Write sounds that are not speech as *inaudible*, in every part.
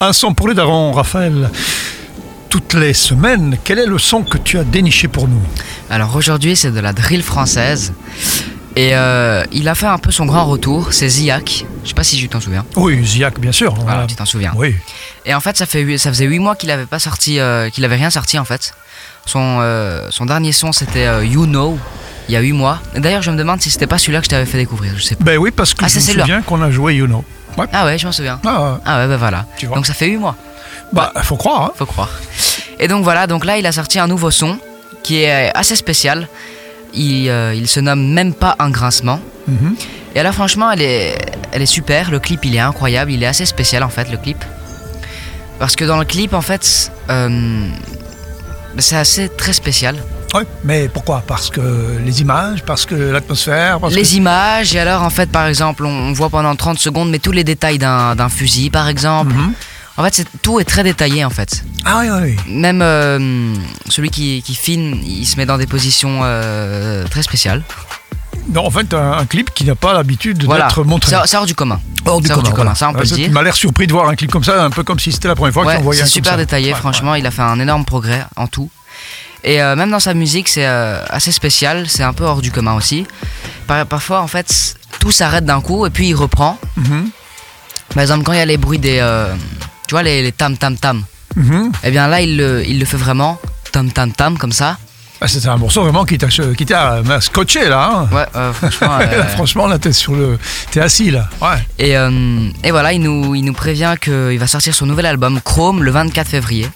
Un son pour les darons, Raphaël. Toutes les semaines, quel est le son que tu as déniché pour nous Alors aujourd'hui, c'est de la drill française. Et euh, il a fait un peu son grand retour, c'est Ziak. Je sais pas si tu t'en souviens. Oui, Ziak, bien sûr. Voilà, tu t'en souviens. Oui. Et en fait, ça, fait, ça faisait 8 mois qu'il avait pas sorti, euh, qu'il avait rien sorti en fait. Son, euh, son dernier son, c'était You Know, il y a 8 mois. D'ailleurs, je me demande si c'était pas celui-là que je t'avais fait découvrir, je sais pas. Ben oui, parce que Ah, je c'est me souviens qu'on a joué You Know. Ouais. Ah ouais, je m'en souviens. Ah, Ah ouais, bah voilà. Tu vois. Donc ça fait 8 mois. bah, faut croire. hein. faut croire. Et donc voilà, donc là il a sorti un nouveau son qui est assez spécial. Il, euh, il se nomme même pas un grincement. Mhm. Et là franchement elle est, elle est super, le clip il est incroyable, il est assez spécial en fait le clip. Parce que dans le clip en fait euh, c'est assez très spécial. Ouais, mais pourquoi? Parce que les images, parce que l'atmosphère, parce Les que... images, et alors en fait par exemple on, voit pendant 30 secondes mais tous les détails d'un fusil par exemple. Mhm. En fait tout est très détaillé en fait. Ah oui, oui, oui. Même euh, celui qui, qui filme, il se met dans des positions euh, très spéciales. Non, en fait, un, un clip qui n'a pas l'habitude Voilà, d'être montré. c'est c'est hors du commun. Hors du hors commun, ça, on peut Ah, le ça, dire. M'as l'air surpris de voir un clip comme ça, un peu comme si c'était la première fois Ouais, tu envoyais un c'est comme super ça. détaillé, Ouais, franchement, il a fait un énorme progrès en tout. Et euh, même dans sa musique, c'est euh, assez spécial, c'est un peu hors du commun aussi. Par- parfois, en fait, tout s'arrête d'un coup et puis il reprend. Mhm. Par exemple, quand il y a les bruits des. euh, tu vois, les, les tam tam tam. Mhm. Et bien là, il le, il le fait vraiment tam tam tam comme ça. Ah, C'était un morceau vraiment qui t'a scotché là. hein. Ouais, euh, franchement. *laughs* euh, Franchement, là, t'es sur le, t'es assis là. Ouais. Et, euh, et voilà, il nous, il nous prévient qu'il va sortir son nouvel album Chrome le 24 février.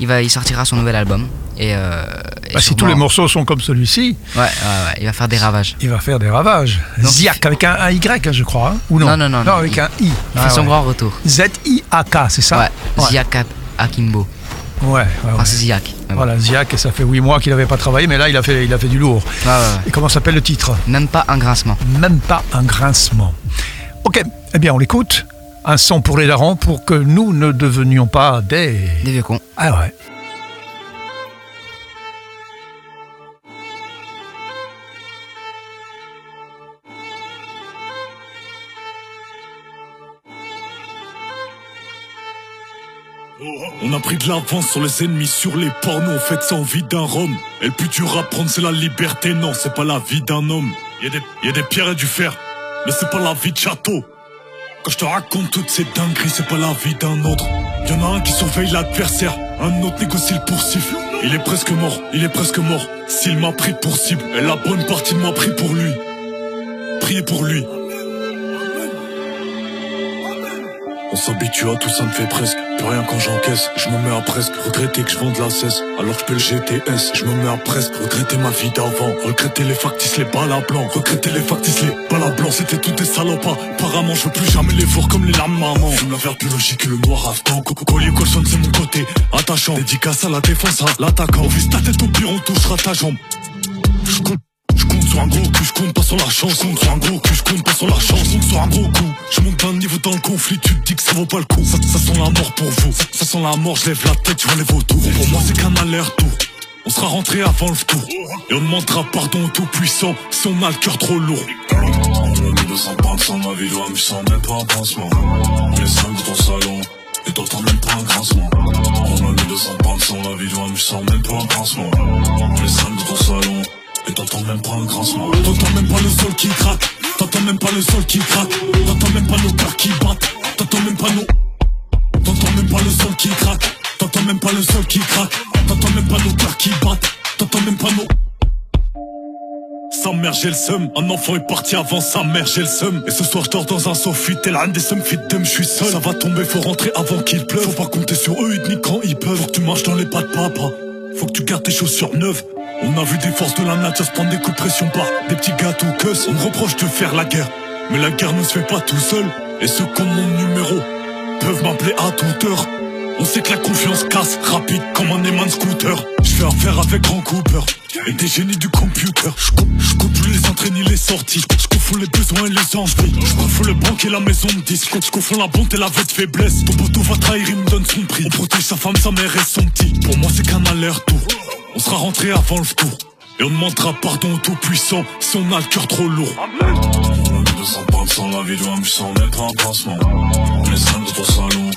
Il, va, il sortira son nouvel album. Et, euh, et Bah, si tous les morceaux sont comme celui-ci, Ouais, ouais, ouais, il va faire des ravages. il va faire des ravages. Donc, Ziak avec un, un Y, hein, je crois, hein, ou non? Non, non, non, Non, avec il- un I. Il Ah, fait son ouais. grand retour. Z-I-A-K, c'est ça? Ziak Akimbo. Ouais, ouais, Enfin, Ziak. Voilà, Ziak, et ça fait 8 mois qu'il n'avait pas travaillé, mais là, il a fait, il a fait du lourd. Et comment s'appelle le titre? Même pas un grincement. Même pas un grincement. Ok, eh bien, on l'écoute. Un son pour les darons pour que nous ne devenions pas des. Des vieux cons. Ah ouais. On a pris de l'avance sur les ennemis, sur les pornos, on fait ça en vie d'un rhum. Et le plus dur à prendre, c'est la liberté, non, c'est pas la vie d'un homme. Y a, des, y a des pierres et du fer, mais c'est pas la vie de château. Quand je te raconte toutes ces dingueries, c'est pas la vie d'un autre. Y'en a un qui surveille l'adversaire, un autre négocie le poursuivre. Il est presque mort, il est presque mort. S'il m'a pris pour cible, et la bonne partie de moi pris pour lui. Priez pour lui. On s'habitue à tout, ça me fait presque. Plus rien quand j'encaisse, je me mets à presque. Regretter que je vende la cesse, alors que je le GTS. Je me mets à presque. Regretter ma vie d'avant. Regretter les factices, les balles à blanc. Regretter les factices, les balles à blanc. C'était tout des salopas. Apparemment, je veux plus jamais les voir comme les larmes maman. Fume la verre biologique et le noir. Coco collier colson, c'est mon côté. Attachant. Dédicace à la défense, à l'attaquant. Vise ta tête au pire, on touchera ta jambe. Sur un gros cul, je compte pas sur la chance. Compte sur un gros cul, je compte pas sur la chance. Compte sur un gros coup. Je monte d'un niveau dans le conflit, tu te dis que ça vaut pas le coup. Ça, sent la mort pour vous. Ça, sent la mort, je lève la tête, je vois les vautours. Pour moi, c'est qu'un aller-retour. On sera rentré avant le tour. Et on demandera pardon au tout-puissant si on a le cœur trop lourd. On a mis 200 pounds sans ma vie, je sens même pas un pansement. Les 5 dans ton salon, et t'entends même pas un grincement. On a mis 200 pounds sans ma vie, je sens même pas un pansement. Même. T'entends même pas le sol qui craque, t'entends même pas le sol qui craque, t'entends même pas nos cœurs qui battent, t'entends même pas nos. T'entends même pas le sol qui craque, t'entends même pas le sol qui craque, t'entends même pas nos cœurs qui battent, t'entends même pas nos. Sa mère j'ai le seum, un enfant est parti avant sa mère j'ai le seum. Et ce soir je dors dans un sofa tel un des seums fit je suis seul. Ça va tomber faut rentrer avant qu'il pleuve. Faut pas compter sur eux ni quand ils peuvent. Faut que tu marches dans les pas de papa. Faut que tu gardes tes chaussures neuves On a vu des forces de la nature se prendre des coups de pression par des petits gâteaux que On me reproche de faire la guerre Mais la guerre ne se fait pas tout seul Et ceux qui ont mon numéro peuvent m'appeler à toute heure on sait que la confiance casse rapide comme un aimant de scooter. Je fais affaire avec grand Cooper et des génies du computer. Je coupe plus les entrées ni les sorties. Je confonds les besoins et les envies. Je confonds le banque et la maison de disque. Je confonds la bonté et la vête faiblesse. Ton poteau va trahir, il me donne son prix. On protège sa femme, sa mère et son petit. Pour moi, c'est qu'un aller-retour. On sera rentré avant le tour. Et on demandera pardon au tout-puissant si on a le cœur trop lourd. On a mis 200 pounds sans la vie de je sens même pas un pansement. Les 5 de ton salon.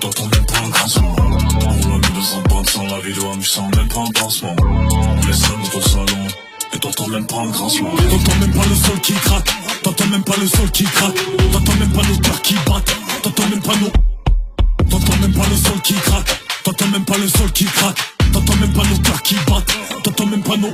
t'entends même pas un grincement On mis dans un sans la mais je sens même pas un On laisse seul dans ton salon et t'entends même pas un grincement T'entends même pas le sol qui craque T'entends même pas le sol qui craque T'entends même pas nos cœurs qui battent T'entends même pas nos T'entends même pas le sol qui craque T'entends même pas le sol qui craque T'entends même pas nos cœurs qui battent. T'entends même pas nos